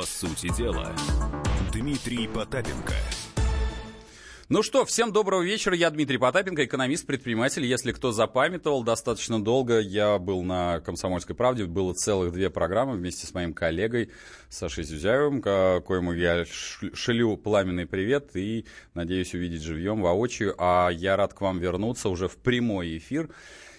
По сути дела, Дмитрий Потапенко – ну что, всем доброго вечера. Я Дмитрий Потапенко, экономист, предприниматель. Если кто запамятовал, достаточно долго я был на «Комсомольской правде». Было целых две программы вместе с моим коллегой Сашей Зюзяевым, коему я шлю пламенный привет и надеюсь увидеть живьем, воочию. А я рад к вам вернуться уже в прямой эфир.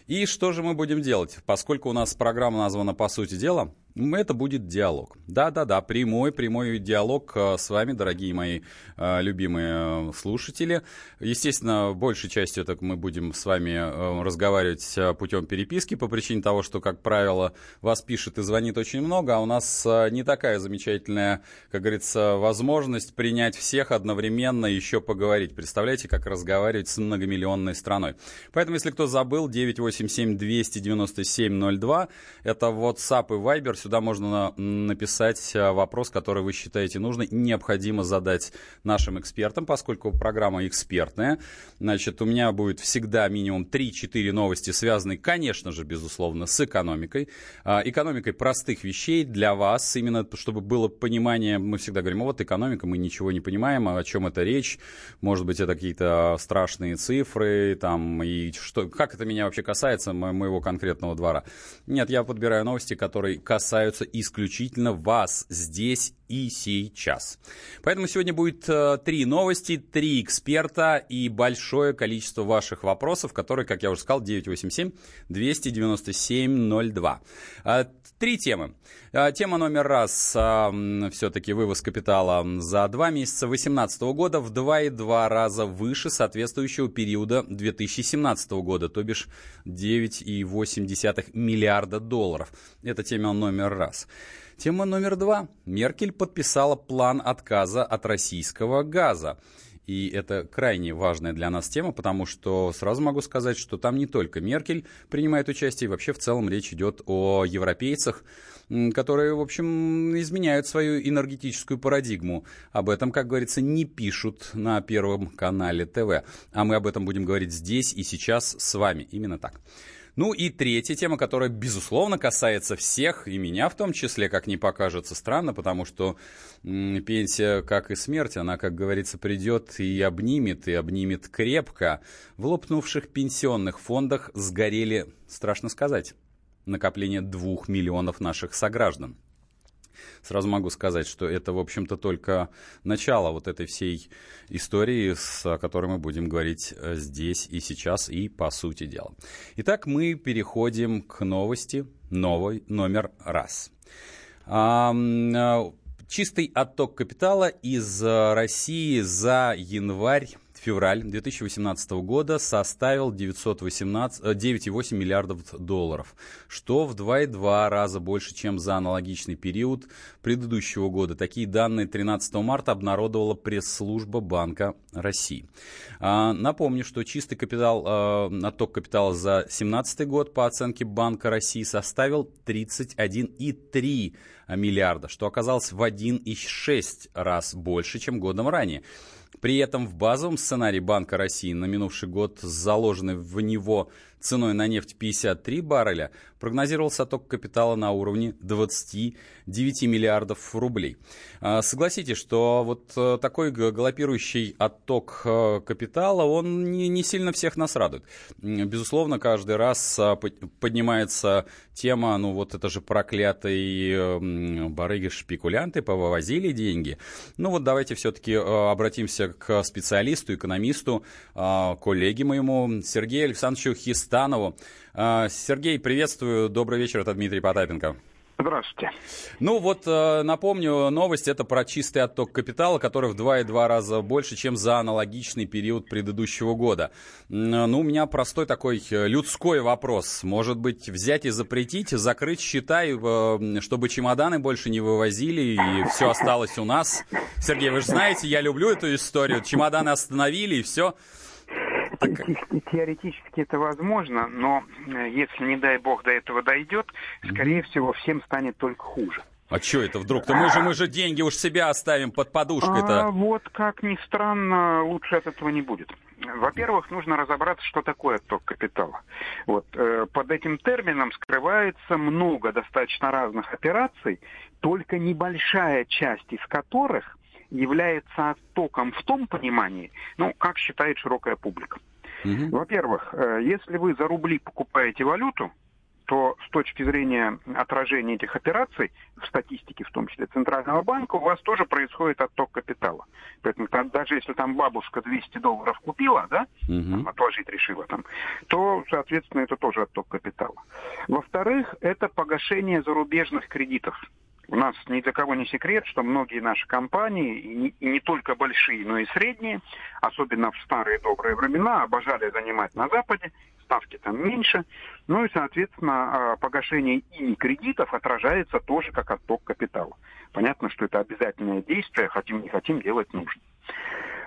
И что же мы будем делать? Поскольку у нас программа названа «По сути дела», это будет диалог. Да-да-да, прямой, прямой диалог э, с вами, дорогие мои э, любимые э, слушатели. Естественно, большей частью это мы будем с вами разговаривать путем переписки по причине того, что, как правило, вас пишет и звонит очень много, а у нас не такая замечательная, как говорится, возможность принять всех одновременно и еще поговорить. Представляете, как разговаривать с многомиллионной страной. Поэтому, если кто забыл, 987-297-02, это WhatsApp и Viber, Сюда можно написать э, вопрос, который вы считаете нужным, необходимо задать нашим экспертам, поскольку программа экспертная. Значит, у меня будет всегда минимум 3-4 новости, связанные, конечно же, безусловно, с экономикой. А, экономикой простых вещей для вас, именно чтобы было понимание, мы всегда говорим, вот экономика, мы ничего не понимаем, о чем это речь, может быть, это какие-то страшные цифры, там, и что, как это меня вообще касается, моего конкретного двора. Нет, я подбираю новости, которые касаются касаются исключительно вас здесь и сейчас. Поэтому сегодня будет э, три новости, три эксперта и большое количество ваших вопросов, которые, как я уже сказал, 987-297-02. Э, три темы. Э, тема номер раз, э, все-таки вывоз капитала за два месяца 2018 года в 2,2 раза выше соответствующего периода 2017 года, то бишь 9,8 миллиарда долларов. Это тема номер раз. Тема номер два. Меркель подписала план отказа от российского газа. И это крайне важная для нас тема, потому что сразу могу сказать, что там не только Меркель принимает участие, вообще в целом речь идет о европейцах, которые, в общем, изменяют свою энергетическую парадигму. Об этом, как говорится, не пишут на Первом канале ТВ. А мы об этом будем говорить здесь и сейчас с вами. Именно так. Ну и третья тема, которая, безусловно, касается всех, и меня в том числе, как не покажется странно, потому что пенсия, как и смерть, она, как говорится, придет и обнимет, и обнимет крепко. В лопнувших пенсионных фондах сгорели, страшно сказать, накопление двух миллионов наших сограждан. Сразу могу сказать, что это, в общем-то, только начало вот этой всей истории, с которой мы будем говорить э, здесь и сейчас, и по сути дела. Итак, мы переходим к новости новой номер раз. А, чистый отток капитала из э, России за январь февраль 2018 года составил 918, 9,8 э, миллиардов долларов, что в 2,2 раза больше, чем за аналогичный период предыдущего года. Такие данные 13 марта обнародовала пресс-служба Банка России. А, напомню, что чистый капитал, а, отток капитала за 2017 год по оценке Банка России составил 31,3 миллиарда, что оказалось в 1,6 раз больше, чем годом ранее. При этом в базовом сценарии Банка России на минувший год заложены в него ценой на нефть 53 барреля, прогнозировался отток капитала на уровне 29 миллиардов рублей. А, согласитесь, что вот э, такой галопирующий отток э, капитала, он не, не сильно всех нас радует. Безусловно, каждый раз а, поднимается тема, ну вот это же проклятые барыги-шпекулянты повывозили деньги. Ну вот давайте все-таки э, обратимся к специалисту, экономисту, а, коллеге моему Сергею Александровичу Хистанову. Сергей, приветствую Добрый вечер, это Дмитрий Потапенко. Здравствуйте. Ну вот э, напомню, новость это про чистый отток капитала, который в 2,2 раза больше, чем за аналогичный период предыдущего года. Ну, у меня простой такой э, людской вопрос. Может быть, взять и запретить, закрыть счета, э, чтобы чемоданы больше не вывозили и все осталось у нас? Сергей, вы же знаете, я люблю эту историю. Чемоданы остановили и все. Теоретически это возможно, но э, если, не дай бог, до этого дойдет, скорее всего, всем станет только хуже. А что это вдруг-то? Мы же, мы же деньги уж себя оставим под подушкой-то. А, вот, как ни странно, лучше от этого не будет. Во-первых, нужно разобраться, что такое отток капитала. Вот, э, под этим термином скрывается много достаточно разных операций, только небольшая часть из которых является оттоком в том понимании, ну, как считает широкая публика. Угу. Во-первых, э, если вы за рубли покупаете валюту, то с точки зрения отражения этих операций, в статистике в том числе Центрального банка, у вас тоже происходит отток капитала. Поэтому там, даже если там бабушка 200 долларов купила, да, угу. там, отложить решила там, то, соответственно, это тоже отток капитала. Во-вторых, это погашение зарубежных кредитов. У нас ни для кого не секрет, что многие наши компании, и не, только большие, но и средние, особенно в старые добрые времена, обожали занимать на Западе, ставки там меньше, ну и, соответственно, а, погашение ими кредитов отражается тоже как отток капитала. Понятно, что это обязательное действие, хотим не хотим, делать нужно.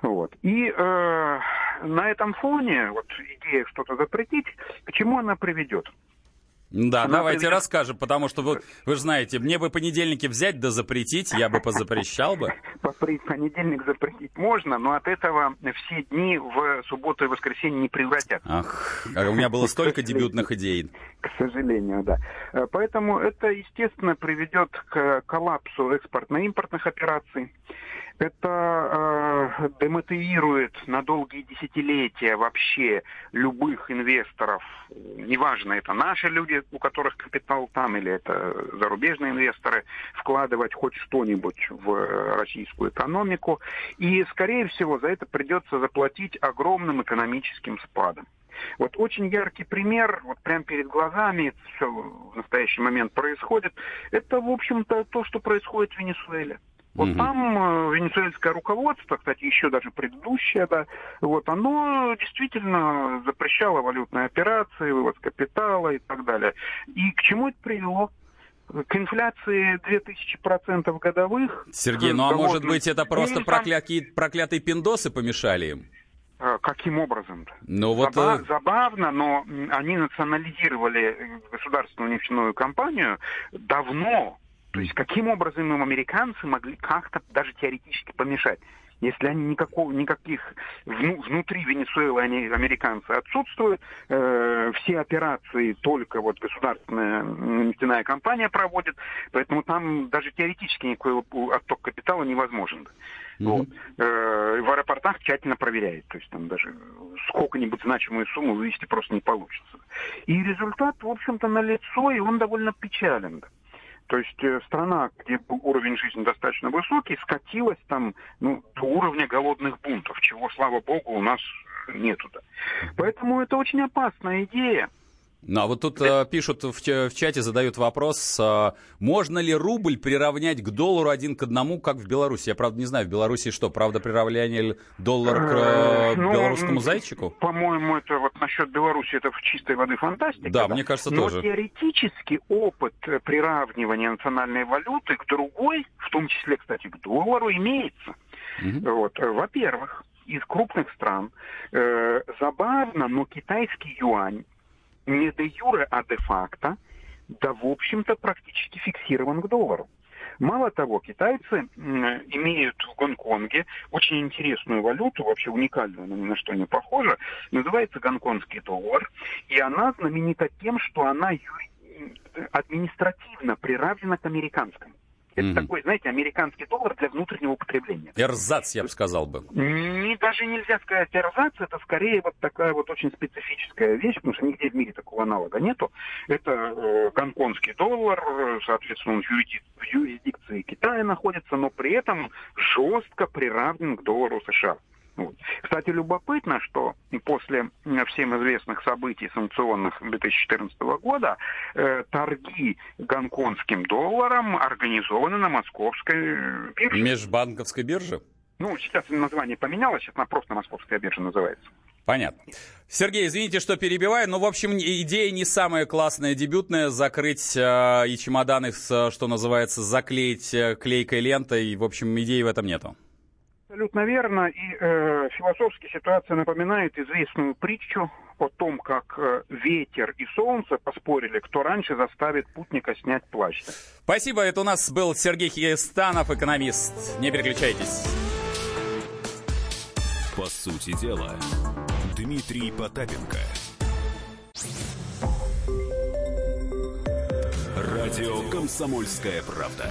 Вот. И э, на этом фоне вот идея что-то запретить, к чему она приведет? Да, Она давайте приведет... расскажем, потому что вы, вы же знаете, мне бы понедельники взять да запретить, я бы позапрещал бы. Понедельник запретить можно, но от этого все дни в субботу и воскресенье не превратятся. Ах, а у меня было столько дебютных идей. К сожалению, да. Э, поэтому это, естественно, приведет к коллапсу экспортно-импортных операций. Это э, демотивирует на долгие десятилетия вообще любых инвесторов, неважно, это наши люди, у которых капитал там, или это зарубежные инвесторы, вкладывать хоть что-нибудь в российскую экономику. И, скорее всего, за это придется заплатить огромным экономическим спадом. Вот очень яркий пример, вот прямо перед глазами, все в настоящий момент происходит, это, в общем-то, то, что происходит в Венесуэле. Вот угу. там э, венесуэльское руководство, кстати, еще даже предыдущее, да, вот оно действительно запрещало валютные операции, вывод капитала и так далее. И к чему это привело? к инфляции 2000% годовых. Сергей, ну а может быть это просто проклятые, проклятые пиндосы помешали им? А, каким образом? Ну, вот... Заба- э, забавно, но они национализировали государственную нефтяную компанию давно, то есть каким образом им американцы могли как-то даже теоретически помешать? Если они никакого, никаких вну, внутри Венесуэлы они, американцы отсутствуют, э, все операции только вот государственная нефтяная компания проводит, поэтому там даже теоретически никакой отток капитала невозможен. Mm-hmm. Вот. Э, в аэропортах тщательно проверяют, то есть там даже сколько-нибудь значимую сумму вывести просто не получится. И результат, в общем-то, налицо, и он довольно печален. То есть э, страна, где уровень жизни достаточно высокий, скатилась там ну, до уровня голодных бунтов, чего, слава богу, у нас нету. Да. Поэтому это очень опасная идея. Ну, а вот тут э, пишут в, в чате, задают вопрос, э, можно ли рубль приравнять к доллару один к одному, как в Беларуси? Я, правда, не знаю, в Беларуси что, правда, приравняние доллара к э, ну, белорусскому зайчику? По-моему, это вот насчет Беларуси, это в чистой воды фантастика. Да, да? мне кажется, Но тоже. Но теоретически опыт приравнивания национальной валюты к другой, в том числе, кстати, к доллару, имеется. Угу. Вот. Во-первых, из крупных стран. Э, забавно, но китайский юань не де юре, а де факто, да, в общем-то, практически фиксирован к доллару. Мало того, китайцы имеют в Гонконге очень интересную валюту, вообще уникальную, но ни на что не похожа, называется гонконгский доллар, и она знаменита тем, что она административно приравнена к американскому. Это mm-hmm. такой, знаете, американский доллар для внутреннего употребления. Эрзац, я бы сказал бы. Не, даже нельзя сказать эрзац, это скорее вот такая вот очень специфическая вещь, потому что нигде в мире такого аналога нету. Это э, гонконгский доллар, соответственно, он в юрисдикции Китая находится, но при этом жестко приравнен к доллару США. Кстати, любопытно, что после всем известных событий санкционных 2014 года э, торги гонконгским долларом организованы на московской бирже. Межбанковской бирже? Ну, сейчас название поменялось, сейчас она просто московская биржа называется. Понятно. Сергей, извините, что перебиваю, но, в общем, идея не самая классная, дебютная, закрыть э, и чемоданы, что называется, заклеить э, клейкой лентой, в общем, идеи в этом нету. Абсолютно верно. И э, философски ситуация напоминает известную притчу о том, как э, ветер и солнце поспорили, кто раньше заставит путника снять плащ. Спасибо. Это у нас был Сергей Хистанов, экономист. Не переключайтесь. По сути дела, Дмитрий Потапенко. Радио «Комсомольская правда».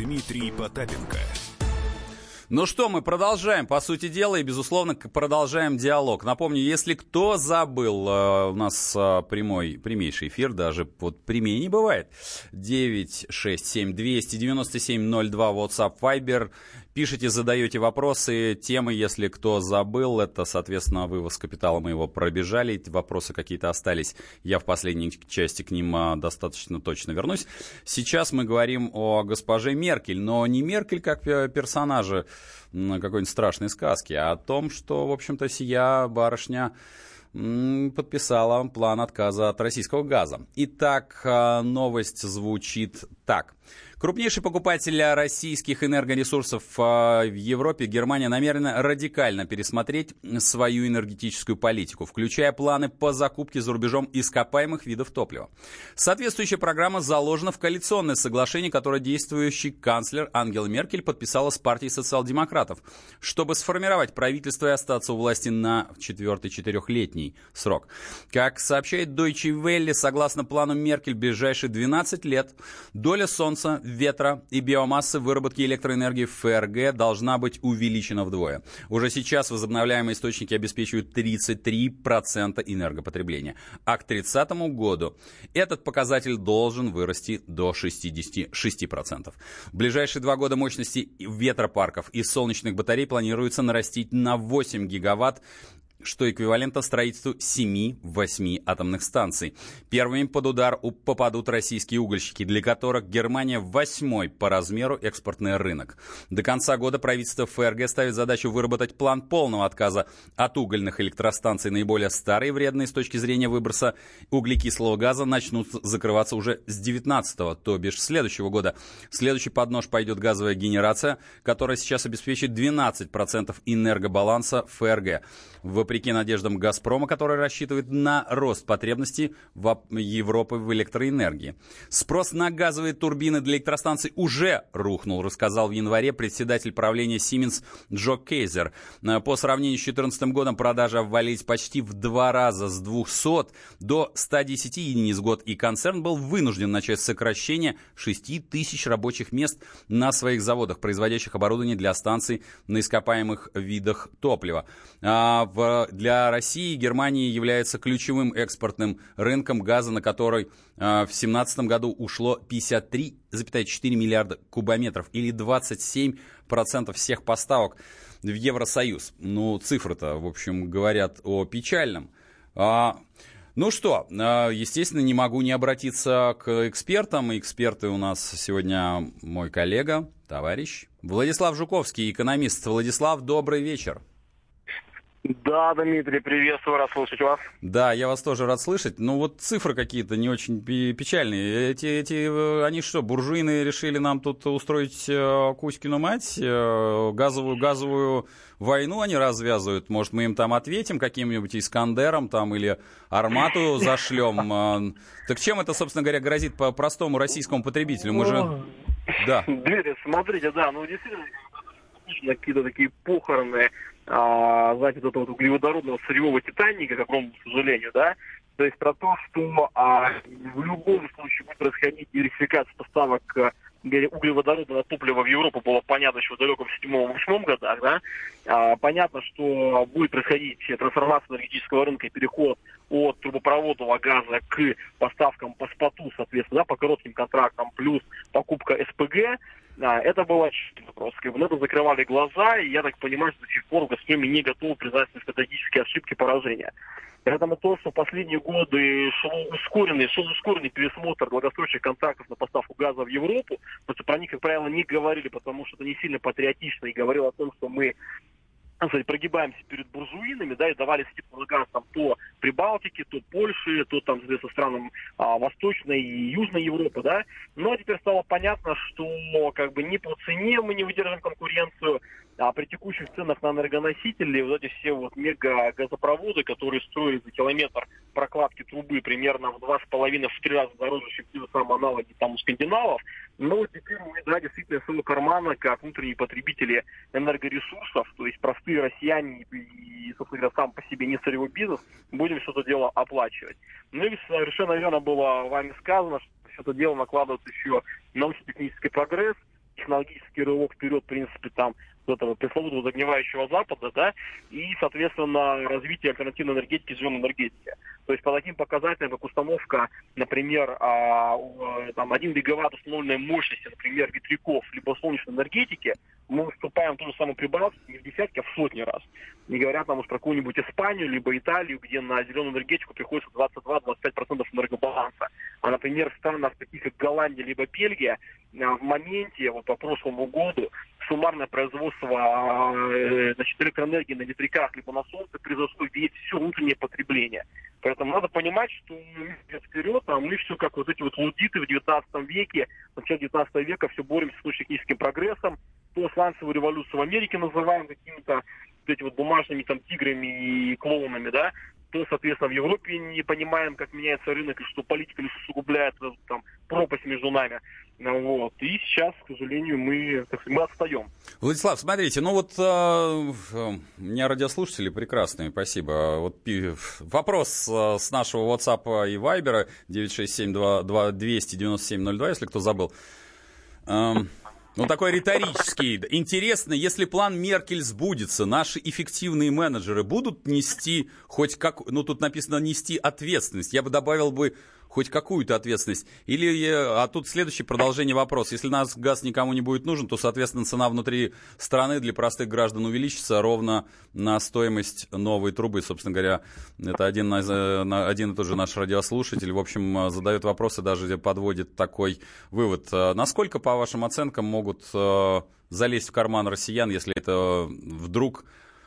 Дмитрий Потапенко – ну что, мы продолжаем, по сути дела, и, безусловно, продолжаем диалог. Напомню, если кто забыл, э, у нас э, прямой, прямейший эфир, даже вот прямее не бывает. 967 297 02 WhatsApp Viber. Пишите, задаете вопросы, темы, если кто забыл, это, соответственно, вывоз капитала мы его пробежали, вопросы какие-то остались, я в последней части к ним а, достаточно точно вернусь. Сейчас мы говорим о госпоже Меркель, но не Меркель как персонаже какой-нибудь страшной сказки, а о том, что, в общем-то, сия барышня подписала план отказа от российского газа. Итак, а, новость звучит так. Крупнейший покупатель российских энергоресурсов а, в Европе, Германия намерена радикально пересмотреть свою энергетическую политику, включая планы по закупке за рубежом ископаемых видов топлива. Соответствующая программа заложена в коалиционное соглашение, которое действующий канцлер Ангела Меркель подписала с партией социал-демократов, чтобы сформировать правительство и остаться у власти на четвертый четырехлетний срок. Как сообщает Deutsche Welle, согласно плану Меркель, в ближайшие 12 лет доля солнца ветра и биомассы выработки электроэнергии в ФРГ должна быть увеличена вдвое. Уже сейчас возобновляемые источники обеспечивают 33% энергопотребления. А к 30 году этот показатель должен вырасти до 66%. В ближайшие два года мощности ветропарков и солнечных батарей планируется нарастить на 8 гигаватт что эквивалентно строительству 7-8 атомных станций. Первыми под удар попадут российские угольщики, для которых Германия восьмой по размеру экспортный рынок. До конца года правительство ФРГ ставит задачу выработать план полного отказа от угольных электростанций. Наиболее старые вредные с точки зрения выброса углекислого газа начнут закрываться уже с 19-го, то бишь следующего года. Следующий поднож пойдет газовая генерация, которая сейчас обеспечит 12% энергобаланса ФРГ. Вопреки надеждам «Газпрома», который рассчитывает на рост потребностей в Европы в электроэнергии. Спрос на газовые турбины для электростанций уже рухнул, рассказал в январе председатель правления Siemens Джо Кейзер. Э, по сравнению с 2014 годом продажи обвалились почти в два раза с 200 до 110 единиц в год, и концерн был вынужден начать сокращение 6 тысяч рабочих мест на своих заводах, производящих оборудование для станций на ископаемых видах топлива. А в для России Германия является ключевым экспортным рынком газа, на который а, в 2017 году ушло 53,4 миллиарда кубометров или 27% всех поставок в Евросоюз. Ну, цифры-то, в общем, говорят о печальном. А, ну что, а, естественно, не могу не обратиться к экспертам. Эксперты у нас сегодня мой коллега, товарищ Владислав Жуковский, экономист. Владислав, добрый вечер. Да, Дмитрий, приветствую, рад слышать вас. Да, я вас тоже рад слышать. Ну вот цифры какие-то не очень печальные. Эти, эти, э, они что, буржуины решили нам тут устроить э, Кузькину мать? Э, газовую, газовую войну они развязывают? Может, мы им там ответим каким-нибудь Искандером там или Армату зашлем? Так чем это, собственно говоря, грозит по простому российскому потребителю? Мы же... Да. Дмитрий, смотрите, да, ну действительно какие-то такие похороны а, знаете, этого углеводородного сырьевого Титаника, к огромному сожалению, да, то есть про то, что а, в любом случае будет происходить диверсификация поставок а, углеводородного топлива в Европу было понятно еще в далеком седьмом-восьмом годах, да. А, понятно, что будет происходить трансформация энергетического рынка и переход от трубопроводного газа к поставкам по споту, соответственно, да, по коротким контрактам, плюс покупка СПГ. А, это был очевидный вопрос. Как бы на это закрывали глаза, и я так понимаю, что до сих пор Газпроме не готовы признать стратегические ошибки поражения. Поэтому то, что в последние годы шел ускоренный, шел ускоренный пересмотр долгосрочных контрактов на поставку газа в Европу, потому про них, как правило, не говорили, потому что это не сильно патриотично, и говорил о том, что мы сказать, прогибаемся перед буржуинами, да, и давали степной газ там то Прибалтике, то Польше, то там, соответственно, странам а, Восточной и Южной Европы, да. Но теперь стало понятно, что как бы ни по цене мы не выдержим конкуренцию, а при текущих ценах на энергоносители вот эти все вот мега газопроводы, которые строят за километр прокладки трубы примерно в два с половиной, в три раза дороже, чем те же самые аналоги там у скандинавов, но теперь мы, да, действительно, своего кармана, как внутренние потребители энергоресурсов, то есть простые россияне и, собственно говоря, сам по себе не сырьевой бизнес, будем все это дело оплачивать. Ну и совершенно верно было вами сказано, что все это дело накладывается еще научно-технический прогресс, технологический рывок вперед, в принципе, там этого пресловутого загнивающего Запада, да, и, соответственно, развитие альтернативной энергетики, зеленой энергетики. То есть по таким показателям, как установка, например, а, там, 1 гигаватт установленной мощности, например, ветряков, либо солнечной энергетики, мы выступаем в ту же самую Прибалтику не в десятки, а в сотни раз. Не говоря там уж про какую-нибудь Испанию, либо Италию, где на зеленую энергетику приходится 22-25% энергобаланса. А, например, в странах таких, как Голландия, либо Бельгия, а, в моменте, вот по прошлому году, суммарное производство э, значит, электроэнергии на ветряках либо на солнце превзошло весь все внутреннее потребление. Поэтому надо понимать, что мы идем вперед, а мы все как вот эти вот лудиты в 19 веке, в начале 19 века все боремся с техническим прогрессом, то сланцевую революцию в Америке называем какими-то вот эти вот бумажными там тиграми и клоунами, да, то, соответственно, в Европе не понимаем, как меняется рынок, и что политика лишь усугубляет там, пропасть между нами. Вот. И сейчас, к сожалению, мы, мы отстаем. Владислав, смотрите, ну вот э, у меня радиослушатели прекрасные, спасибо. Вот вопрос э, с нашего WhatsApp и Viber 967-297-02, если кто забыл. Эм, ну, такой риторический. Интересно, если план Меркель сбудется, наши эффективные менеджеры будут нести хоть как... Ну, тут написано «нести ответственность». Я бы добавил бы хоть какую-то ответственность? Или, а тут следующее продолжение вопроса. Если нас газ никому не будет нужен, то, соответственно, цена внутри страны для простых граждан увеличится ровно на стоимость новой трубы. Собственно говоря, это один, один и тот же наш радиослушатель. В общем, задает вопросы, даже подводит такой вывод. Насколько, по вашим оценкам, могут э, залезть в карман россиян, если это вдруг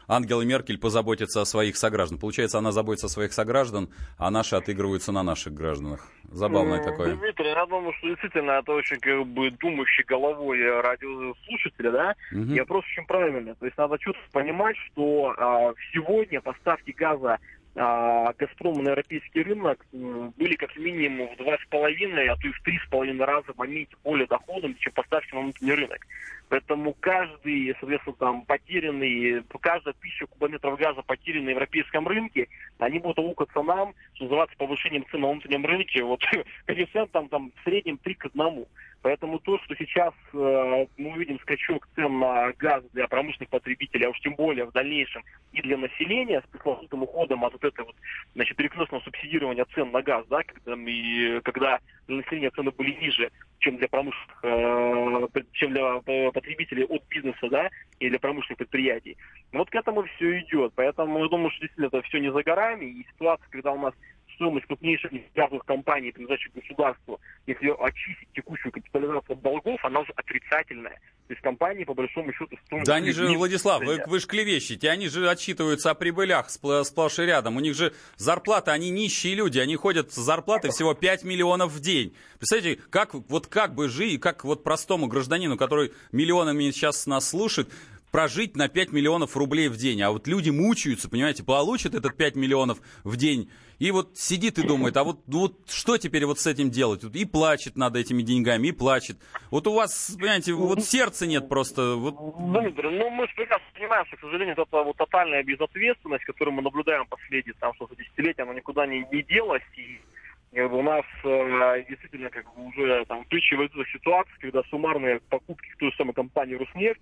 Ангела Меркель позаботится о своих сограждан. Получается, она заботится о своих сограждан, а наши отыгрываются на наших гражданах. Забавное ну, такое. Дмитрий, я думаю, что действительно это очень как бы думающий головой радиослушателя, да, угу. и вопрос очень правильный. То есть надо четко понимать, что а, сегодня поставки газа а, Газпром на европейский рынок были как минимум в два с половиной, а то и в три с половиной раза в моменте более доходом, чем поставки на внутренний рынок. Поэтому каждый, соответственно, там потерянный, каждая тысяча кубометров газа, потерянный на европейском рынке, они будут аукаться нам, что называется, повышением цен на внутреннем рынке, вот коэффициент там, там в среднем 3 к 1. Поэтому то, что сейчас э, мы увидим скачок цен на газ для промышленных потребителей, а уж тем более в дальнейшем и для населения с пресловутым уходом от вот этого вот, значит, перекрестного субсидирования цен на газ, да, когда, и, когда для населения цены были ниже, чем для промышленных, э, чем для потребителей от бизнеса, да, и для промышленных предприятий. Вот к этому все идет. Поэтому я думаю, что действительно это все не за горами. И ситуация, когда у нас стоимость крупнейших нефтегазовых компаний, принадлежащих государству, если очистить текущую капитализацию от долгов, она уже отрицательная. То есть компании, по большому счету, стоят... Да они же, Владислав, вы, вы же клевещете, они же отчитываются о прибылях сплошь и рядом. У них же зарплата, они нищие люди, они ходят с зарплатой всего 5 миллионов в день. Представляете, как, вот как бы жить, как вот простому гражданину, который миллионами сейчас нас слушает, прожить на 5 миллионов рублей в день. А вот люди мучаются, понимаете, получат этот 5 миллионов в день и вот сидит и думает, а вот, ну вот что теперь вот с этим делать? И плачет над этими деньгами, и плачет. Вот у вас, понимаете, вот сердца нет просто. Вот... Дмитрий, ну мы же прекрасно понимаем, что, к сожалению, это вот тотальная безответственность, которую мы наблюдаем последние там, что десятилетия, она никуда не, не делась. И у нас э, действительно как бы, уже там ключевая ситуация, когда суммарные покупки в той же самой компании «Руснефть»,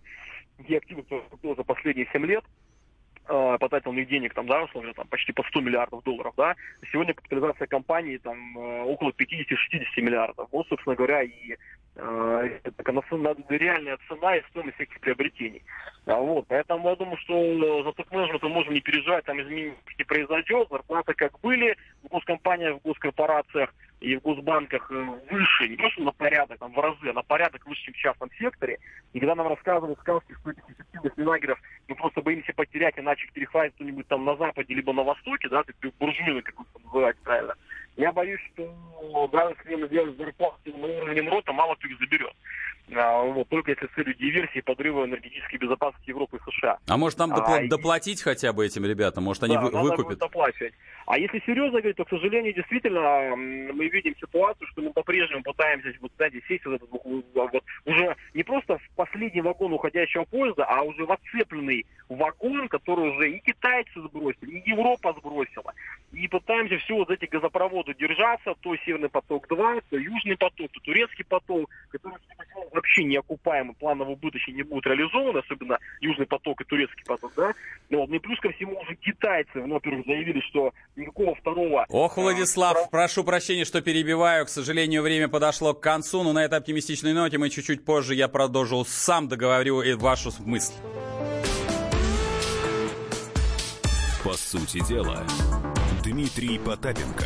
где активы за последние 7 лет, э, потратил них денег, там, да, условно, там, почти по 100 миллиардов долларов, да, сегодня капитализация компании, там, э, около 50-60 миллиардов. Вот, собственно говоря, и это реальная цена и стоимость этих приобретений. А вот, поэтому я думаю, что за топ-менеджментом можем не переживать, там изменений не произойдет, зарплаты как были в госкомпаниях, в госкорпорациях, и в госбанках э, выше, не просто на порядок, там в разы, а на порядок выше, чем в частном секторе. И когда нам рассказывают сказки, что этих эффективных лагеров мы просто боимся потерять, иначе их перехватит кто-нибудь там на Западе, либо на Востоке, да, буржуины, как это называть правильно. Я боюсь, что даже если мы сделаем зарплату на уровне рота, мало кто их заберет. А, вот, только если с целью диверсии и подрыва энергетической безопасности Европы и США. А может там допла- а, доплатить и... хотя бы этим ребятам? Может они да, вы- выкупят? доплачивать. А если серьезно говорить, то, к сожалению, действительно, мы видим ситуацию, что мы по-прежнему пытаемся, вот, знаете, сесть вот, этот, вот, уже не просто в последний вагон уходящего поезда, а уже в отцепленный вагон, который уже и китайцы сбросили, и Европа сбросила. И пытаемся все вот эти газопроводы держаться, то Северный поток-2, то Южный поток, то Турецкий поток, который вообще не окупаемы, планово убыточно не будут реализованы, особенно Южный поток и Турецкий поток, да. Ну, вот, ну и плюс ко всему уже китайцы, ну, во-первых, заявили, что никакого второго... Ох, а, Владислав, а, прошу прощения, что перебиваю, к сожалению, время подошло к концу, но на этой оптимистичной ноте мы чуть-чуть позже я продолжу, сам договорю вашу мысль. По сути дела, Дмитрий Потапенко.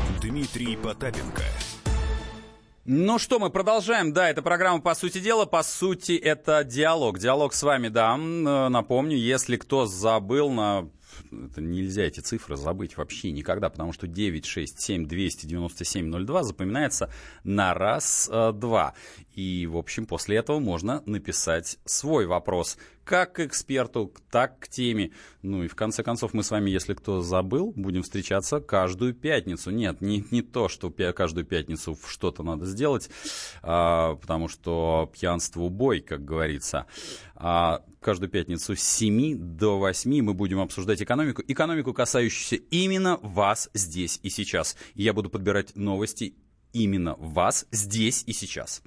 Дмитрий Потапенко – ну что, мы продолжаем. Да, это программа «По сути дела». По сути, это диалог. Диалог с вами, да. Напомню, если кто забыл на это нельзя эти цифры забыть вообще никогда, потому что 967 297 02 запоминается на раз-два. И, в общем, после этого можно написать свой вопрос как к эксперту, так к теме. Ну и в конце концов мы с вами, если кто забыл, будем встречаться каждую пятницу. Нет, не, не то, что каждую пятницу что-то надо сделать, а, потому что пьянство убой, как говорится. А каждую пятницу с 7 до 8 мы будем обсуждать экономику. Экономику, касающуюся именно вас здесь и сейчас. Я буду подбирать новости именно вас здесь и сейчас.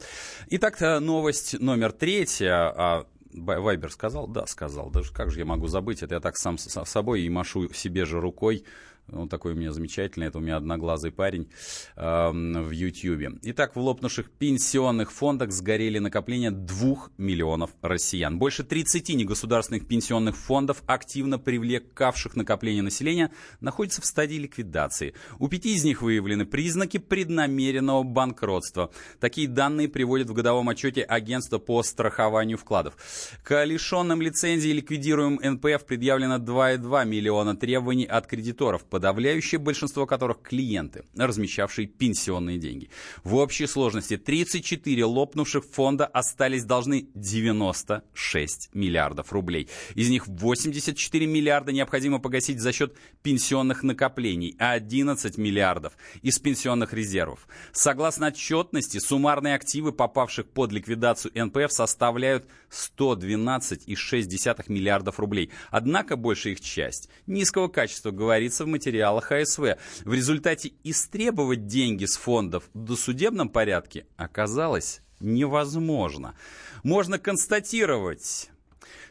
Итак, э, новость номер третья. А, Вайбер сказал? Да, сказал. Даже как же я могу забыть? Это я так сам с собой и машу себе же рукой он такой у меня замечательный, это у меня одноглазый парень э, в Ютьюбе. Итак, в лопнувших пенсионных фондах сгорели накопления 2 миллионов россиян. Больше 30 негосударственных пенсионных фондов, активно привлекавших накопление населения, находятся в стадии ликвидации. У пяти из них выявлены признаки преднамеренного банкротства. Такие данные приводят в годовом отчете агентства по страхованию вкладов. К лишенным лицензии ликвидируемым НПФ предъявлено 2,2 миллиона требований от кредиторов подавляющее большинство которых клиенты, размещавшие пенсионные деньги. В общей сложности 34 лопнувших фонда остались должны 96 миллиардов рублей. Из них 84 миллиарда необходимо погасить за счет пенсионных накоплений, а 11 миллиардов из пенсионных резервов. Согласно отчетности, суммарные активы, попавших под ликвидацию НПФ, составляют 112,6 миллиардов рублей. Однако большая их часть низкого качества говорится в материале материалах АСВ. В результате истребовать деньги с фондов в досудебном порядке оказалось невозможно. Можно констатировать,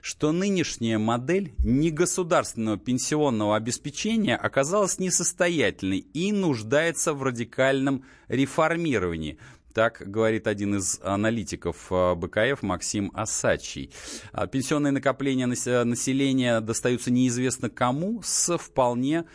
что нынешняя модель негосударственного пенсионного обеспечения оказалась несостоятельной и нуждается в радикальном реформировании. Так говорит один из аналитиков э, БКФ Максим Асачий. А пенсионные накопления населения достаются неизвестно кому с вполне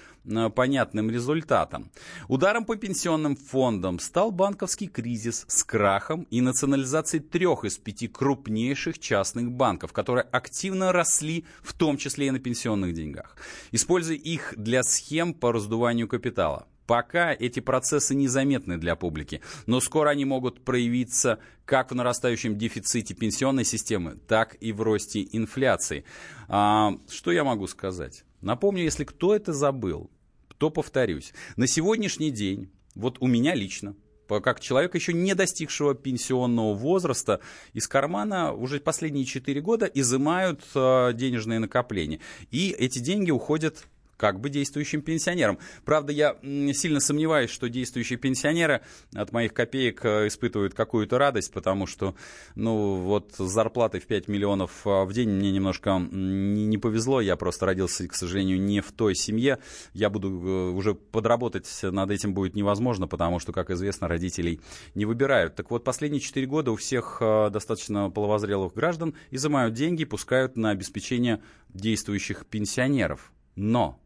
понятным результатом. Ударом по пенсионным фондам стал банковский кризис с крахом и национализацией трех из пяти крупнейших частных банков, которые активно росли, в том числе и на пенсионных деньгах, используя их для схем по раздуванию капитала. Пока эти процессы незаметны для публики, но скоро они могут проявиться как в нарастающем дефиците пенсионной системы, так и в росте инфляции. А, что я могу сказать? Напомню, если кто это забыл, то повторюсь. На сегодняшний день, вот у меня лично, как человека, еще не достигшего пенсионного возраста, из кармана уже последние 4 года изымают э, денежные накопления. И эти деньги уходят как бы действующим пенсионерам. Правда, я сильно сомневаюсь, что действующие пенсионеры от моих копеек э, испытывают какую-то радость, потому что, ну, вот с зарплатой в 5 миллионов а, в день мне немножко не повезло. Я просто родился, к сожалению, не в той семье. Я буду э, уже подработать над этим будет невозможно, потому что, как известно, родителей не выбирают. Так вот, последние 4 года у всех э, достаточно половозрелых граждан изымают деньги, пускают на обеспечение действующих пенсионеров. Но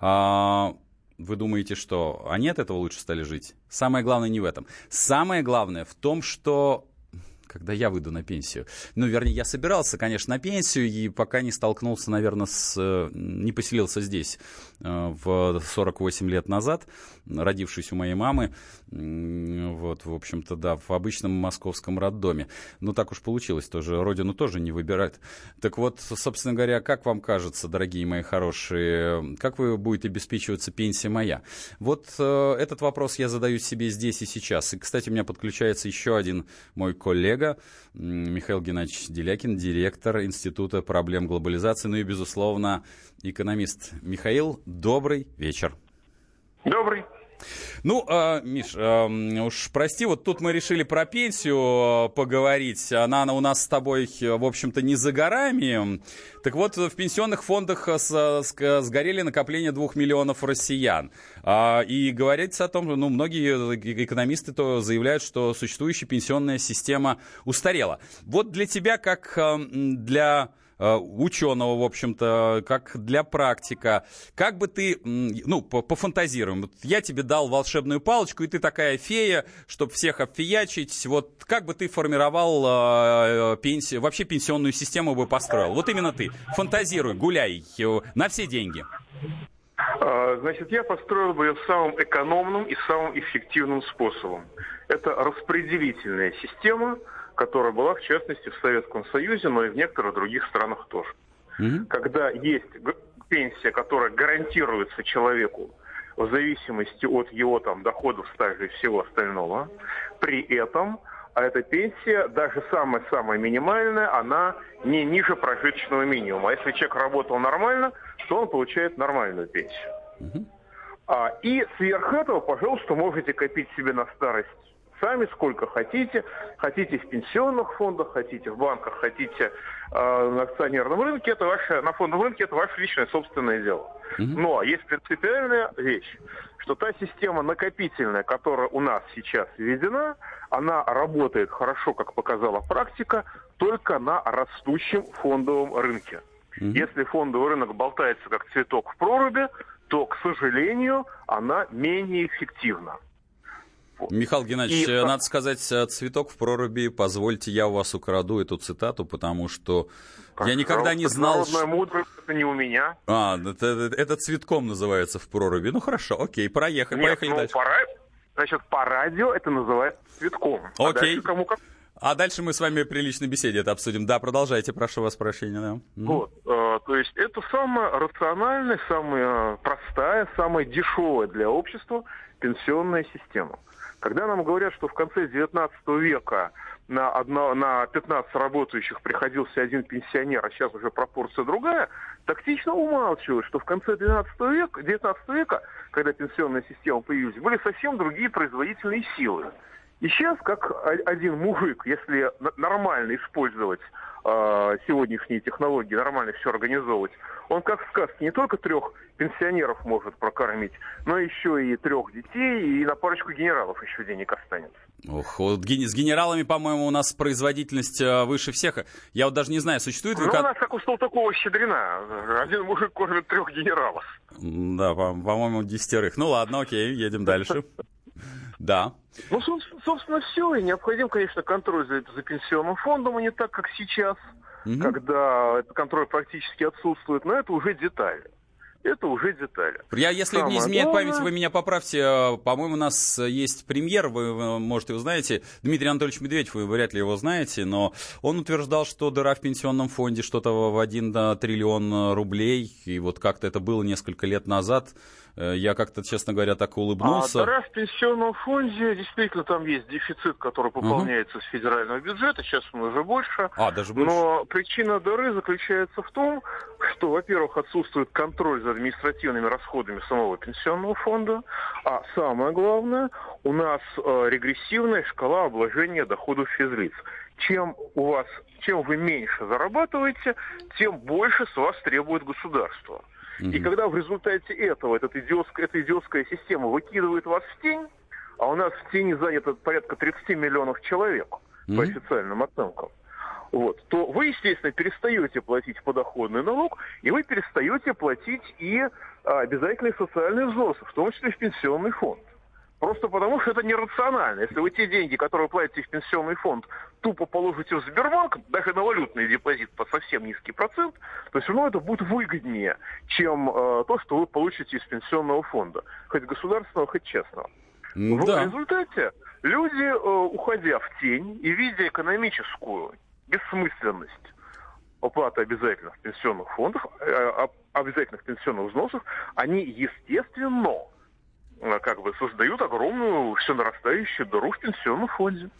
а, вы думаете, что они от этого лучше стали жить? Самое главное не в этом. Самое главное в том, что когда я выйду на пенсию. Ну, вернее, я собирался, конечно, на пенсию, и пока не столкнулся, наверное, с... Не поселился здесь э, в 48 лет назад, родившись у моей мамы, вот, в общем-то, да, в обычном московском роддоме. Ну, так уж получилось тоже, родину тоже не выбирают. Так вот, собственно говоря, как вам кажется, дорогие мои хорошие, как вы будете обеспечиваться пенсия моя? Вот э, этот вопрос я задаю себе здесь и сейчас. И, кстати, у меня подключается еще один мой коллега, Михаил Геннадьевич Делякин, директор Института проблем глобализации, ну и, безусловно, экономист. Михаил, добрый вечер. Добрый. Ну, э, Миш, э, уж прости, вот тут мы решили про пенсию а, поговорить. Она, она у нас с тобой, в общем-то, не за горами. Так вот, в пенсионных фондах с, с, сгорели накопления двух миллионов россиян. А, и говорится о том, ну, многие экономисты то заявляют, что существующая пенсионная система устарела. Вот для тебя, как для Э, ученого, в общем-то, как для практика. Как бы ты, ну, пофантазируем. Вот я тебе дал волшебную палочку, и ты такая фея, чтобы всех обфиячить. Вот как бы ты формировал э, пенсию, вообще пенсионную систему бы построил? Вот именно ты. Фантазируй, гуляй э, на все деньги. А, значит, я построил бы ее самым экономным и самым эффективным способом. Это распределительная система, которая была, в частности, в Советском Союзе, но и в некоторых других странах тоже. Mm-hmm. Когда есть пенсия, которая гарантируется человеку в зависимости от его там, доходов, стажа и всего остального, при этом а эта пенсия, даже самая-самая минимальная, она не ниже прожиточного минимума. А если человек работал нормально, то он получает нормальную пенсию. А, и сверх этого, пожалуйста, можете копить себе на старость сами сколько хотите. Хотите в пенсионных фондах, хотите в банках, хотите э, на акционерном рынке. Это ваше, на фондовом рынке это ваше личное собственное дело. Но есть принципиальная вещь, что та система накопительная, которая у нас сейчас введена, она работает хорошо, как показала практика, только на растущем фондовом рынке. Если фондовый рынок болтается как цветок в проруби, то, к сожалению, она менее эффективна. Михаил Геннадьевич, и... надо сказать, э, цветок в проруби, позвольте, я у вас украду эту цитату, потому что как я никогда не знал... Народная мудрость, это не у меня. А, это, это, цветком называется в проруби. Ну хорошо, окей, проехали, Нет, поехали ну, дальше. По, значит, по радио это называется цветком. А окей. А кому как... А дальше мы с вами при личной беседе это обсудим. Да, продолжайте, прошу вас прощения. Да. Вот, э, то есть это самая рациональная, самая простая, самая дешевая для общества пенсионная система. Когда нам говорят, что в конце XIX века на, одно, на 15 работающих приходился один пенсионер, а сейчас уже пропорция другая, тактично умалчивают, что в конце 12 века, 19 века, когда пенсионная система появилась, были совсем другие производительные силы. И сейчас, как один мужик, если нормально использовать э, сегодняшние технологии, нормально все организовывать, он, как в сказке, не только трех пенсионеров может прокормить, но еще и трех детей, и на парочку генералов еще денег останется. Ох, вот с генералами, по-моему, у нас производительность э, выше всех. Я вот даже не знаю, существует... Ну, у нас, как у Салтыкова, щедрена. Один мужик кормит трех генералов. Да, по-моему, десятерых. Ну ладно, окей, едем дальше. Да. Ну, собственно, все. И необходим, конечно, контроль за, за пенсионным фондом, а не так, как сейчас, угу. когда этот контроль практически отсутствует. Но это уже детали это уже детали. Я, если Самое не изменяет главное... память, вы меня поправьте. Э, по-моему, у нас есть премьер, вы, может, его знаете, Дмитрий Анатольевич Медведев, вы вряд ли его знаете, но он утверждал, что дыра в пенсионном фонде что-то в 1 триллион рублей, и вот как-то это было несколько лет назад. Э, я как-то, честно говоря, так улыбнулся. А дыра в пенсионном фонде, действительно, там есть дефицит, который пополняется угу. с федерального бюджета, сейчас он уже больше. А, даже больше. Но причина дыры заключается в том, что, во-первых, отсутствует контроль за административными расходами самого пенсионного фонда, а самое главное, у нас э, регрессивная шкала обложения доходов физлиц. Чем у вас, чем вы меньше зарабатываете, тем больше с вас требует государство. И когда в результате этого этот идиотская, эта идиотская система выкидывает вас в тень, а у нас в тени занято порядка 30 миллионов человек, mm по официальным оценкам, вот, то вы, естественно, перестаете платить подоходный налог, и вы перестаете платить и а, обязательные социальные взносы, в том числе в пенсионный фонд. Просто потому, что это нерационально. Если вы те деньги, которые платите в пенсионный фонд, тупо положите в Сбербанк, даже на валютный депозит по совсем низкий процент, то все равно это будет выгоднее, чем э, то, что вы получите из пенсионного фонда. Хоть государственного, хоть частного. Да. В результате люди, э, уходя в тень и видя экономическую бессмысленность оплаты обязательных пенсионных фондов, э, обязательных пенсионных взносов, они, естественно, как бы создают огромную все нарастающую дыру в пенсионном фонде.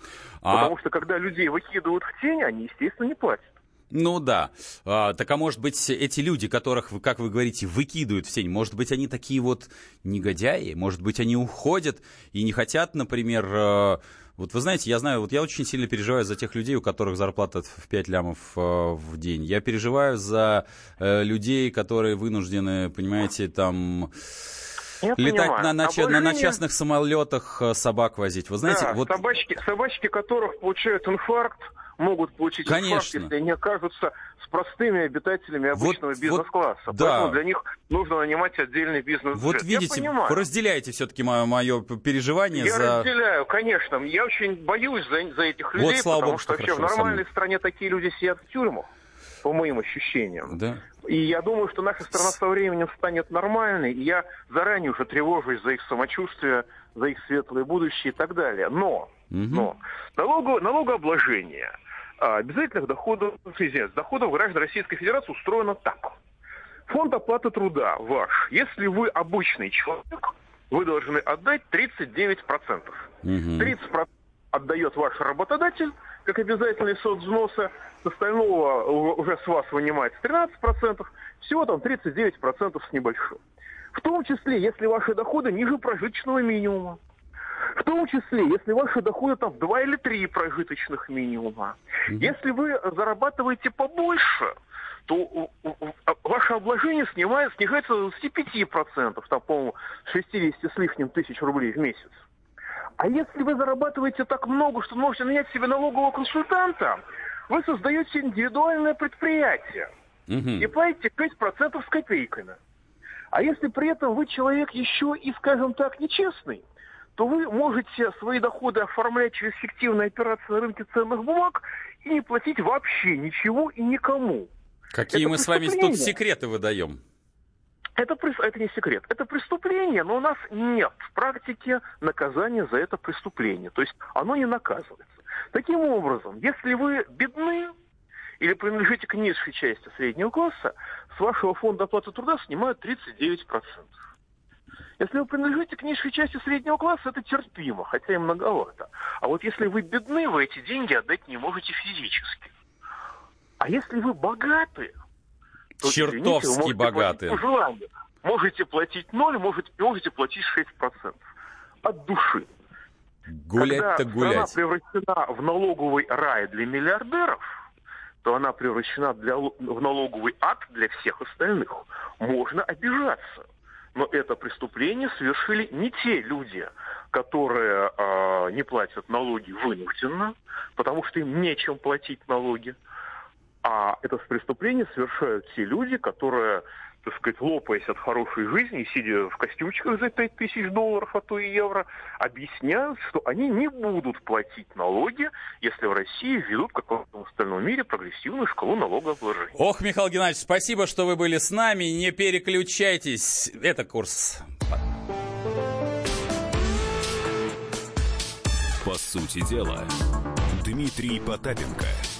А... Потому что когда людей выкидывают в тень, они, естественно, не платят. Ну да. А, так а может быть, эти люди, которых, как вы говорите, выкидывают в тень, может быть, они такие вот негодяи? Может быть, они уходят и не хотят, например... Э, вот вы знаете, я знаю, вот я очень сильно переживаю за тех людей, у которых зарплата в 5 лямов э, в день. Я переживаю за людей, которые вынуждены, понимаете, там я Летать понимаю. на, на, Обложение... на частных самолетах э, собак возить. Вы знаете, да, вот... собачки, собачки, которых получают инфаркт, могут получить Конечно. инфаркт, если они окажутся с простыми обитателями обычного вот, бизнес-класса. Вот, Поэтому да. для них нужно нанимать отдельный бизнес. -бюджет. Вот видите, вы разделяете все-таки мое, мое переживание Я за... разделяю, конечно. Я очень боюсь за, за этих людей, вот, слава потому Богу, что, что вообще в нормальной стране такие люди сидят в тюрьмах по моим ощущениям. Да. И я думаю, что наша страна со временем станет нормальной, и я заранее уже тревожусь за их самочувствие, за их светлое будущее и так далее. Но, угу. но налого, налогообложение а, обязательных доходов, извиняюсь, доходов граждан Российской Федерации устроено так. Фонд оплаты труда ваш, если вы обычный человек, вы должны отдать 39%. Угу. 30% отдает ваш работодатель, как обязательные соцвзносы, с остального уже с вас вынимается 13%, всего там 39% с небольшим. В том числе, если ваши доходы ниже прожиточного минимума. В том числе, если ваши доходы там в 2 или 3 прожиточных минимума. Если вы зарабатываете побольше, то ваше обложение снимает, снижается до 25%, там, по-моему, 60 с лишним тысяч рублей в месяц. А если вы зарабатываете так много, что можете нанять себе налогового консультанта, вы создаете индивидуальное предприятие. Угу. И платите 5% с копейками. А если при этом вы человек еще и, скажем так, нечестный, то вы можете свои доходы оформлять через фиктивные операции на рынке ценных бумаг и не платить вообще ничего и никому. Какие Это мы с вами тут секреты выдаем? Это, это не секрет. Это преступление, но у нас нет в практике наказания за это преступление. То есть оно не наказывается. Таким образом, если вы бедны или принадлежите к низшей части среднего класса, с вашего фонда оплаты труда снимают 39%. Если вы принадлежите к низшей части среднего класса, это терпимо, хотя и многовато. А вот если вы бедны, вы эти деньги отдать не можете физически. А если вы богаты, то, Чертовски извините, богаты. По желанию. Можете платить ноль, можете, можете платить 6%. От души. Гулять-то гулять. страна превращена в налоговый рай для миллиардеров, то она превращена для, в налоговый ад для всех остальных. Можно обижаться. Но это преступление совершили не те люди, которые э, не платят налоги вынужденно, потому что им нечем платить налоги. А это преступление совершают те люди, которые, так сказать, лопаясь от хорошей жизни, сидя в костюмчиках за 5 тысяч долларов, а то и евро, объясняют, что они не будут платить налоги, если в России введут, как в остальном мире, прогрессивную шкалу налогообложения. Ох, Михаил Геннадьевич, спасибо, что вы были с нами. Не переключайтесь. Это курс. По сути дела, Дмитрий Потапенко –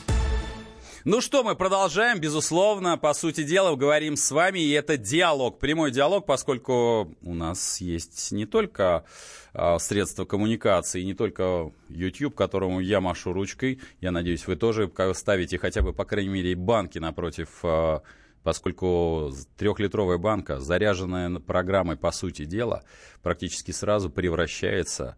ну что, мы продолжаем, безусловно, по сути дела, говорим с вами, и это диалог, прямой диалог, поскольку у нас есть не только э, средства коммуникации, не только YouTube, которому я машу ручкой, я надеюсь, вы тоже ставите хотя бы, по крайней мере, банки напротив э, поскольку трехлитровая банка, заряженная программой по сути дела, практически сразу превращается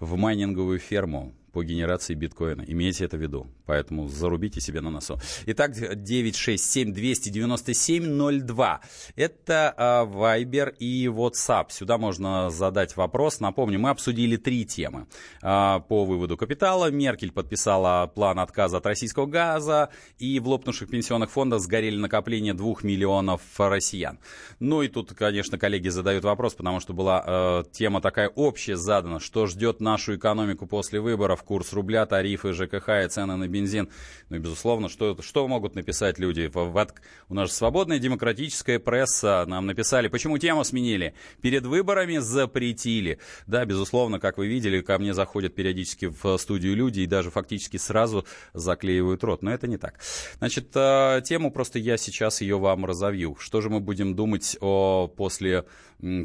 в майнинговую ферму по генерации биткоина. Имейте это в виду. Поэтому зарубите себе на носу. Итак, 967-297-02. Это э, Viber и WhatsApp. Сюда можно задать вопрос. Напомню, мы обсудили три темы. Э, по выводу капитала. Меркель подписала план отказа от российского газа. И в лопнувших пенсионных фондах сгорели накопления двух миллионов россиян. Ну и тут, конечно, коллеги задают вопрос, потому что была э, тема такая общая задана. Что ждет нашу экономику после выборов? Курс рубля, тарифы ЖКХ и цены на бензин. Ну и, безусловно, что, что могут написать люди? У нас же свободная демократическая пресса. Нам написали, почему тему сменили? Перед выборами запретили. Да, безусловно, как вы видели, ко мне заходят периодически в студию люди и даже фактически сразу заклеивают рот. Но это не так. Значит, э, тему просто я сейчас ее вам разовью. Что же мы будем думать о после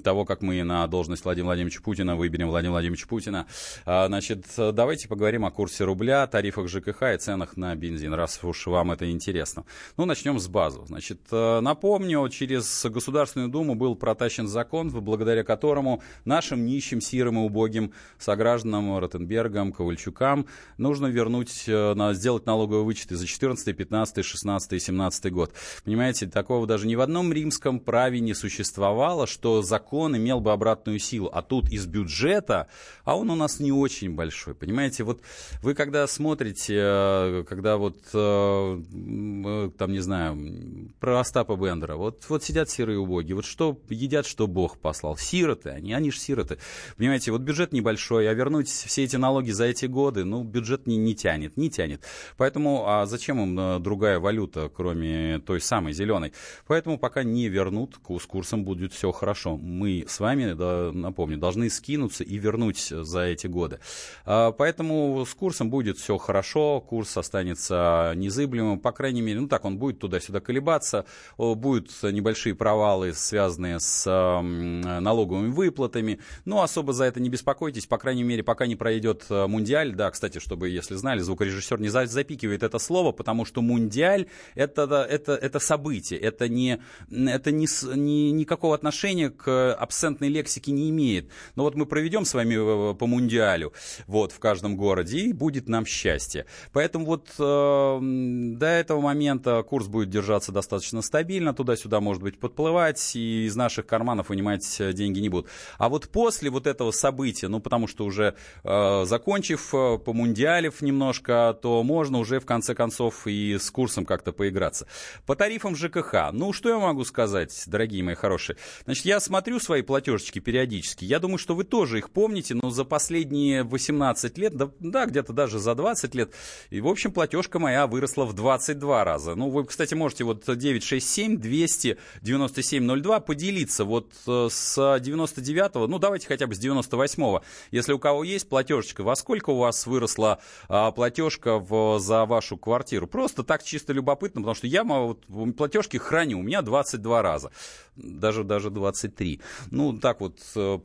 того, как мы на должность Владимира Владимировича Путина выберем Владимира Владимировича Путина. А, значит, давайте поговорим о курсе рубля, тарифах ЖКХ и ценах на бензин, раз уж вам это интересно. Ну, начнем с базы. Значит, э, напомню, через Государственную Думу был протащен закон, благодаря которому нашим нищим, сирым и убогим согражданам Ротенбергам, Ковальчукам нужно вернуть, э, сделать налоговые вычеты за 14, 15, 16 и 17 год. Понимаете, такого даже ни в одном римском праве не существовало, что закон имел бы обратную силу. А тут из бюджета, а он у нас не очень большой. Понимаете, вот вы когда смотрите, э, когда вот, э, э, там, не знаю, про Остапа Бендера, вот, вот сидят серые убоги, вот что едят, что Бог послал. Сироты, они, они же сироты. Понимаете, вот бюджет небольшой, а вернуть все эти налоги за эти годы, ну, бюджет не, не тянет, не тянет. Поэтому, а зачем им другая валюта, кроме той самой зеленой? Поэтому пока не вернут, с курсом будет все хорошо мы с вами, да, напомню, должны скинуться и вернуть за эти годы. А, поэтому с курсом будет все хорошо, курс останется незыблемым, по крайней мере, ну так, он будет туда-сюда колебаться, будут небольшие провалы, связанные с налоговыми выплатами, но особо за это не беспокойтесь, по крайней мере, пока не пройдет э, мундиаль, да, кстати, чтобы, если знали, звукорежиссер не запикивает это слово, потому что мундиаль это, это, это событие, это не, это не, не, никакого отношения к абсентной лексики не имеет. Но вот мы проведем с вами э, по мундиалю вот, в каждом городе, и будет нам счастье. Поэтому вот э, до этого момента курс будет держаться достаточно стабильно, туда-сюда, может быть, подплывать, и из наших карманов вынимать деньги не будут. А вот после вот этого события, ну, потому что уже э, закончив э, по мундиалев немножко, то можно уже, в конце концов, и с курсом как-то поиграться. По тарифам ЖКХ, ну, что я могу сказать, дорогие мои хорошие? Значит, я смотрю свои платежечки периодически, я думаю, что вы тоже их помните, но за последние 18 лет, да, да где-то даже за 20 лет, и, в общем, платежка моя выросла в 22 раза. Ну, вы, кстати, можете вот 967 200 9702 поделиться вот э, с 99-го, ну, давайте хотя бы с 98-го, если у кого есть платежечка, во сколько у вас выросла а, платежка в, за вашу квартиру? Просто так чисто любопытно, потому что я вот, платежки храню, у меня 22 раза, даже, даже 23. 3. Ну, так вот э,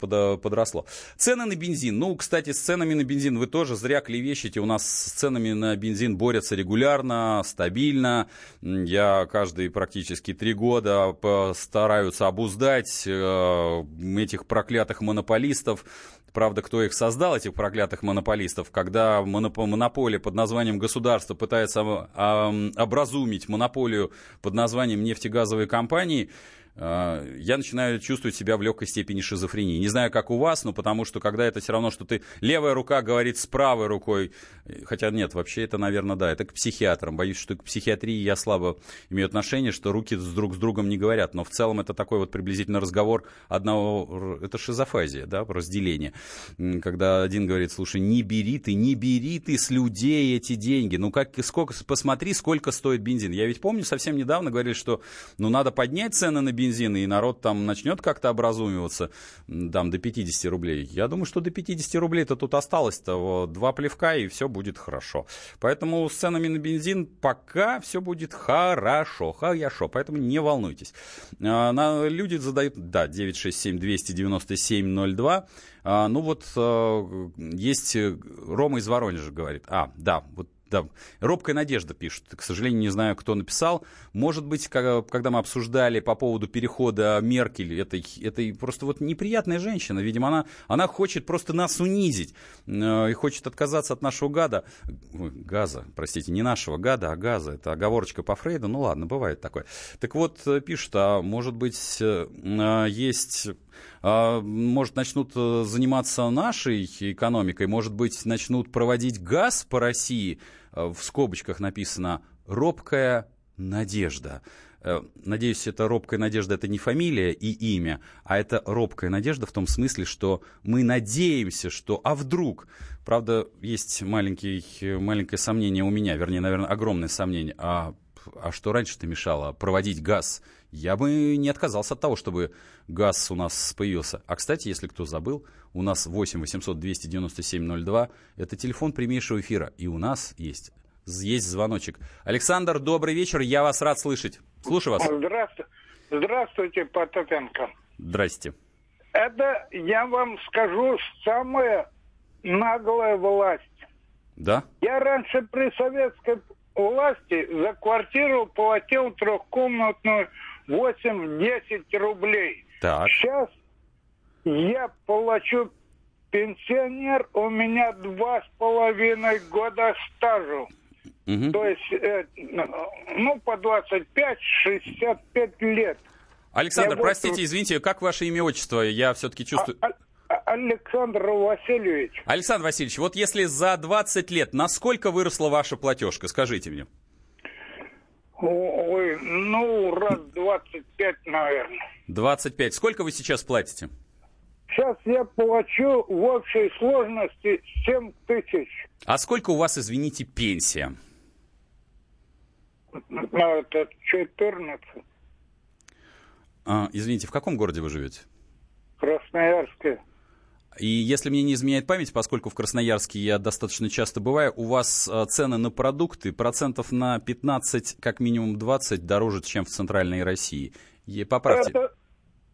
подросло. Цены на бензин. Ну, кстати, с ценами на бензин вы тоже зря клевещете. У нас с ценами на бензин борются регулярно, стабильно. Я каждые практически три года стараются обуздать э, этих проклятых монополистов. Правда, кто их создал, этих проклятых монополистов, когда монополия под названием государство пытается образумить монополию под названием нефтегазовой компании, а, я начинаю чувствовать себя в легкой степени шизофрении. Не знаю, как у вас, но потому что когда это все равно, что ты левая рука говорит с правой рукой, хотя нет, вообще это, наверное, да, это к психиатрам. Боюсь, что к психиатрии я слабо имею отношение, что руки друг с другом не говорят, но в целом это такой вот приблизительно разговор одного, это шизофазия, да, разделение, когда один говорит, слушай, не бери ты, не бери ты с людей эти деньги, ну как, сколько, посмотри, сколько стоит бензин. Я ведь помню, совсем недавно говорили, что ну надо поднять цены на бензин, бензин, и народ там начнет как-то образумиваться, там, до 50 рублей. Я думаю, что до 50 рублей-то тут осталось-то вот, два плевка, и все будет хорошо. Поэтому с ценами на бензин пока все будет хорошо, хорошо, поэтому не волнуйтесь. А, на, люди задают, да, 967-297-02, а, ну вот а, есть Рома из Воронежа говорит, а, да, вот да, робкая надежда пишет. К сожалению, не знаю, кто написал. Может быть, когда мы обсуждали по поводу перехода Меркель, это, это просто вот неприятная женщина. Видимо, она, она хочет просто нас унизить э, и хочет отказаться от нашего гада. Газа, простите, не нашего гада, а газа. Это оговорочка по Фрейду. Ну ладно, бывает такое. Так вот, э, пишут, а может быть, э, есть а, может, начнут заниматься нашей экономикой, может быть, начнут проводить газ по России, Э, в скобочках написано «робкая надежда». Э, надеюсь, это робкая надежда это не фамилия и имя, а это робкая надежда в том смысле, что мы надеемся, что а вдруг. Правда, есть маленький, маленькое сомнение у меня, вернее, наверное, огромное сомнение. А, а что раньше-то мешало проводить газ? Я бы не отказался от того, чтобы газ у нас появился. А, кстати, если кто забыл, у нас 8 800 297 02. Это телефон прямейшего эфира. И у нас есть, есть звоночек. Александр, добрый вечер. Я вас рад слышать. Слушаю вас. Здравствуйте, Здравствуйте Потапенко. Здрасте. Это, я вам скажу, самая наглая власть. Да? Я раньше при советской власти за квартиру платил трехкомнатную 8-10 рублей. Так. Сейчас я плачу пенсионер, у меня два с половиной года стажу. Угу. То есть, э, ну, по 25-65 лет. Александр, я простите, вот... извините, как ваше имя отчество? Я все-таки чувствую... А, а, Александр Васильевич. Александр Васильевич, вот если за 20 лет, насколько выросла ваша платежка? Скажите мне. Ой, ну, раз 25, наверное. 25. Сколько вы сейчас платите? Сейчас я плачу в общей сложности 7 тысяч. А сколько у вас, извините, пенсия? Ну, это 14. А, извините, в каком городе вы живете? Красноярске. И если мне не изменяет память, поскольку в Красноярске я достаточно часто бываю, у вас а, цены на продукты процентов на 15, как минимум 20 дороже, чем в центральной России. И поправьте. Это,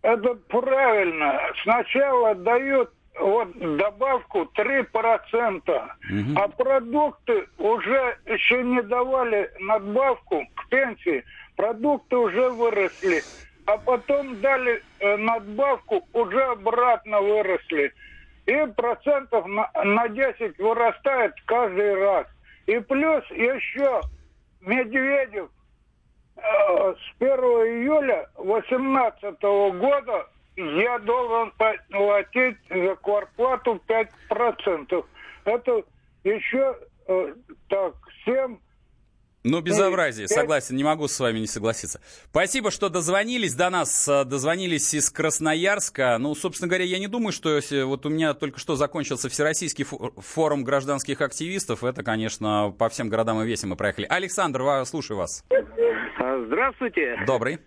это правильно. Сначала дают вот добавку 3%, угу. а продукты уже еще не давали надбавку к пенсии, продукты уже выросли, а потом дали э, надбавку, уже обратно выросли и процентов на, на 10 вырастает каждый раз. И плюс еще Медведев э, с 1 июля 2018 года я должен платить за квартплату 5%. Это еще э, так 7 ну, безобразие, согласен, не могу с вами не согласиться. Спасибо, что дозвонились до нас, э, дозвонились из Красноярска. Ну, собственно говоря, я не думаю, что вот у меня только что закончился Всероссийский форум гражданских активистов. Это, конечно, по всем городам и весям мы проехали. Александр, слушаю вас. Здравствуйте. Добрый.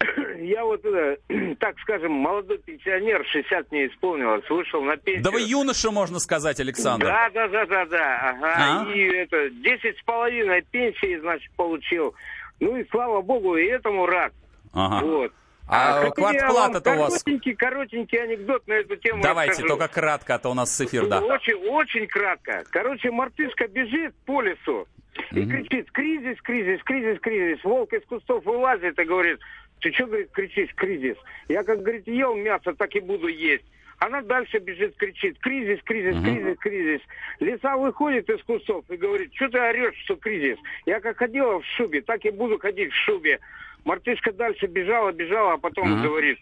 Я вот, э, так скажем, молодой пенсионер, 60 не исполнилось, вышел на пенсию. Да вы юноша, можно сказать, Александр. Да, да, да, да, да. Ага. А? И это, 10 с половиной пенсии, значит, получил. Ну и слава богу, и этому рад. Ага. Вот. А, а квартплата-то у вас... Коротенький, коротенький анекдот на эту тему Давайте, расскажу. только кратко, а то у нас эфир, да. Очень, очень кратко. Короче, мартышка бежит по лесу и mm-hmm. кричит, кризис, кризис, кризис, кризис. Волк из кустов вылазит и говорит, ты что, говорит, кричишь, кризис? Я, как, говорит, ел мясо, так и буду есть. Она дальше бежит, кричит, кризис, кризис, кризис, кризис. Лиса выходит из кустов и говорит, что ты орешь, что кризис? Я как ходила в шубе, так и буду ходить в шубе. Мартышка дальше бежала, бежала, а потом Ага. говорит,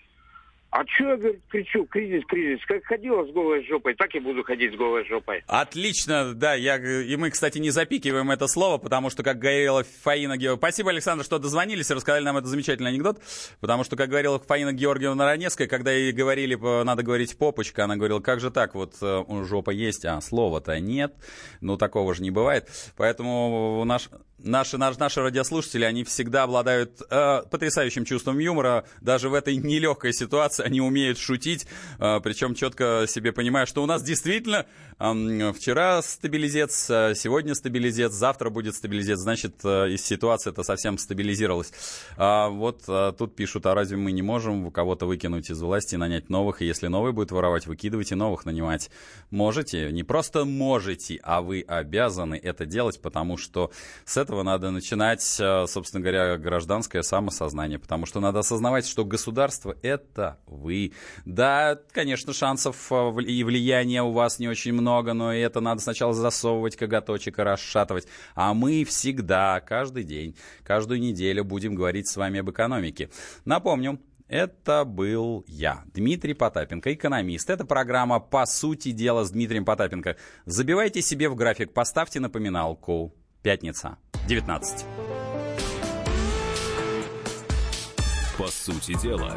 а что я, говорит, кричу, кризис, кризис, как ходила с голой жопой, так и буду ходить с голой жопой. Отлично, да, я, и мы, кстати, не запикиваем это слово, потому что, как говорила Фаина Георгиевна... Спасибо, Александр, что дозвонились и рассказали нам этот замечательный анекдот, потому что, как говорила Фаина Георгиевна Раневская, когда ей говорили, надо говорить попочка, она говорила, как же так, вот э, жопа есть, а слова-то нет, ну, такого же не бывает, поэтому наш... Наши, наш- наши радиослушатели, они всегда обладают э, потрясающим чувством юмора. Даже в этой нелегкой ситуации они умеют шутить, э, причем четко себе понимая, что у нас действительно вчера стабилизец, э, сегодня стабилизец, завтра будет стабилизец. Значит, э, и ситуация это совсем стабилизировалась. А вот тут пишут, а разве мы не можем кого-то выкинуть из власти нанять новых? И если новый будет воровать, выкидывайте новых нанимать. Можете, не просто можете, а вы обязаны это делать, потому что с этого надо начинать, собственно говоря, гражданское самосознание, потому что надо осознавать, что государство — это вы. Да, конечно, шансов э, и влияния у вас не очень много, но это надо сначала засовывать коготочек и расшатывать. А мы всегда, каждый день, каждую неделю будем говорить с вами об экономике. Напомню, это был я, Дмитрий Потапенко, экономист. Это программа «По сути дела» с Дмитрием Потапенко. Забивайте себе в график, поставьте напоминалку. Пятница, 19. По сути дела,